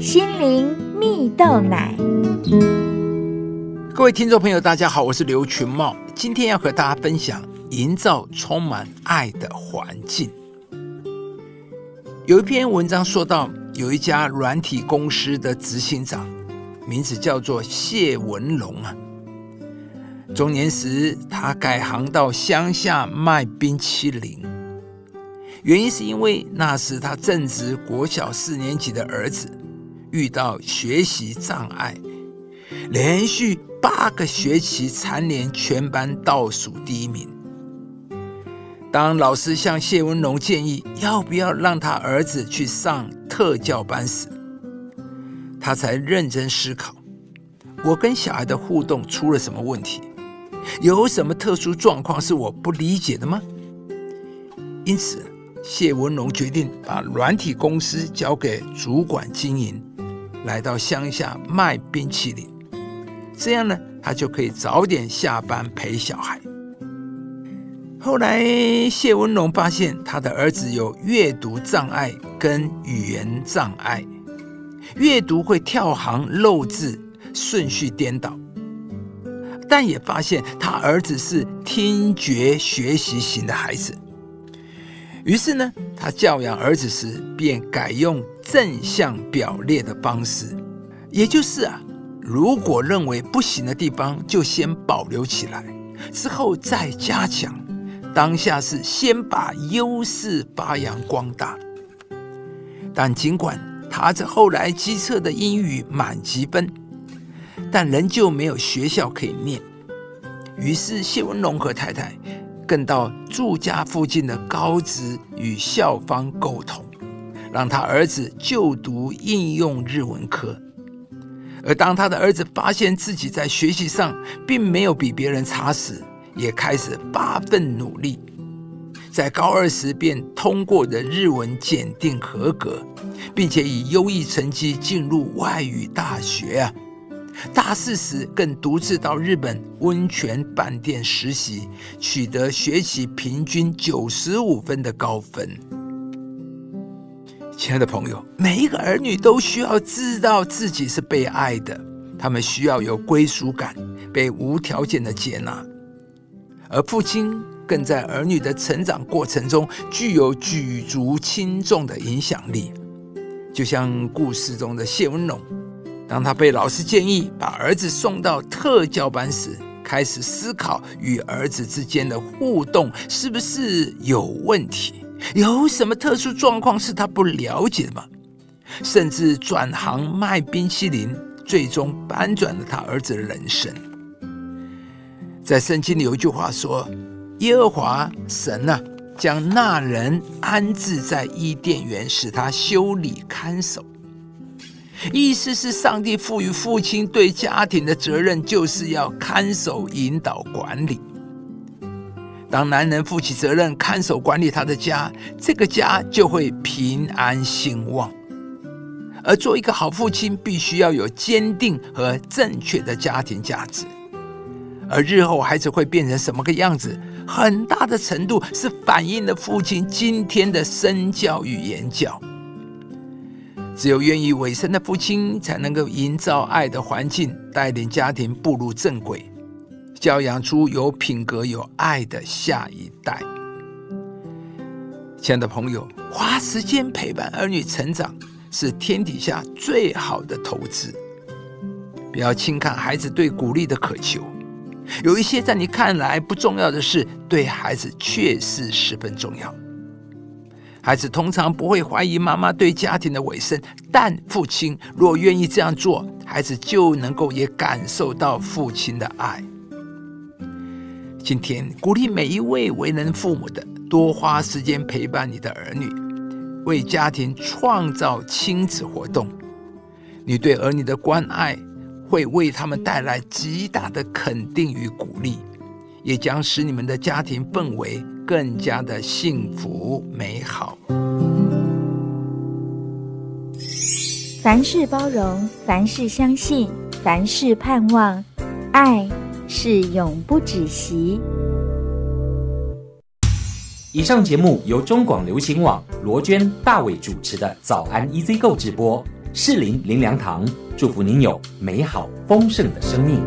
心灵蜜豆奶。各位听众朋友，大家好，我是刘群茂，今天要和大家分享营造充满爱的环境。有一篇文章说到，有一家软体公司的执行长，名字叫做谢文龙啊。中年时，他改行到乡下卖冰淇淋，原因是因为那时他正值国小四年级的儿子遇到学习障碍，连续八个学期蝉联全班倒数第一名。当老师向谢文龙建议要不要让他儿子去上特教班时，他才认真思考：我跟小孩的互动出了什么问题？有什么特殊状况是我不理解的吗？因此，谢文龙决定把软体公司交给主管经营，来到乡下卖冰淇淋。这样呢，他就可以早点下班陪小孩。后来，谢文龙发现他的儿子有阅读障碍跟语言障碍，阅读会跳行漏字，顺序颠倒。但也发现他儿子是听觉学习型的孩子。于是呢，他教养儿子时便改用正向表列的方式，也就是啊，如果认为不行的地方，就先保留起来，之后再加强。当下是先把优势发扬光大，但尽管他这后来机测的英语满级分，但仍旧没有学校可以念。于是谢文龙和太太更到住家附近的高职与校方沟通，让他儿子就读应用日文科。而当他的儿子发现自己在学习上并没有比别人差时，也开始发奋努力，在高二时便通过的日文检定合格，并且以优异成绩进入外语大学啊！大四时更独自到日本温泉饭店实习，取得学习平均九十五分的高分。亲爱的朋友，每一个儿女都需要知道自己是被爱的，他们需要有归属感，被无条件的接纳。而父亲更在儿女的成长过程中具有举足轻重的影响力，就像故事中的谢文龙，当他被老师建议把儿子送到特教班时，开始思考与儿子之间的互动是不是有问题，有什么特殊状况是他不了解的吗？甚至转行卖冰淇淋，最终翻转了他儿子的人生。在圣经里有一句话说：“耶和华神呐，将那人安置在伊甸园，使他修理看守。”意思是上帝赋予父亲对家庭的责任，就是要看守、引导、管理。当男人负起责任，看守、管理他的家，这个家就会平安兴旺。而做一个好父亲，必须要有坚定和正确的家庭价值。而日后孩子会变成什么个样子，很大的程度是反映了父亲今天的身教与言教。只有愿意委身的父亲，才能够营造爱的环境，带领家庭步入正轨，教养出有品格、有爱的下一代。亲爱的朋友，花时间陪伴儿女成长，是天底下最好的投资。不要轻看孩子对鼓励的渴求。有一些在你看来不重要的事，对孩子确是十分重要。孩子通常不会怀疑妈妈对家庭的委身，但父亲若愿意这样做，孩子就能够也感受到父亲的爱。今天鼓励每一位为人父母的，多花时间陪伴你的儿女，为家庭创造亲子活动。你对儿女的关爱。会为他们带来极大的肯定与鼓励，也将使你们的家庭氛围更加的幸福美好。凡事包容，凡事相信，凡事盼望，爱是永不止息。以上节目由中广流行网罗娟、大伟主持的《早安 EZ 购》直播。适林林良堂祝福您有美好丰盛的生命。